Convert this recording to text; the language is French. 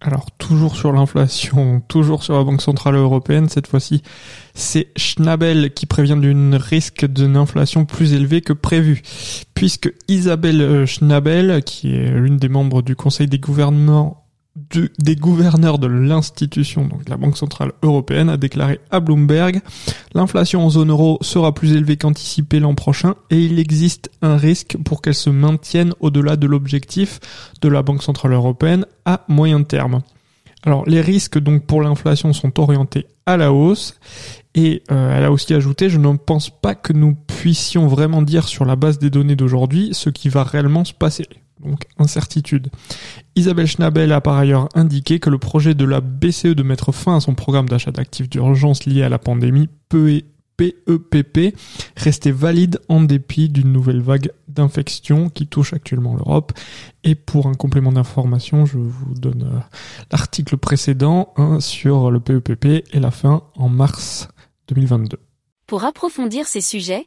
Alors toujours sur l'inflation, toujours sur la Banque Centrale Européenne, cette fois-ci c'est Schnabel qui prévient d'une risque d'une inflation plus élevée que prévu, puisque Isabelle Schnabel, qui est l'une des membres du Conseil des gouvernements des gouverneurs de l'institution, donc la Banque Centrale Européenne, a déclaré à Bloomberg l'inflation en zone euro sera plus élevée qu'anticipée l'an prochain et il existe un risque pour qu'elle se maintienne au-delà de l'objectif de la Banque Centrale Européenne à moyen terme. Alors les risques donc pour l'inflation sont orientés à la hausse et euh, elle a aussi ajouté je ne pense pas que nous puissions vraiment dire sur la base des données d'aujourd'hui ce qui va réellement se passer donc incertitude. Isabelle Schnabel a par ailleurs indiqué que le projet de la BCE de mettre fin à son programme d'achat d'actifs d'urgence lié à la pandémie PEPP e restait valide en dépit d'une nouvelle vague d'infection qui touche actuellement l'Europe. Et pour un complément d'information, je vous donne euh, l'article précédent hein, sur le PEPP et la fin en mars 2022. Pour approfondir ces sujets,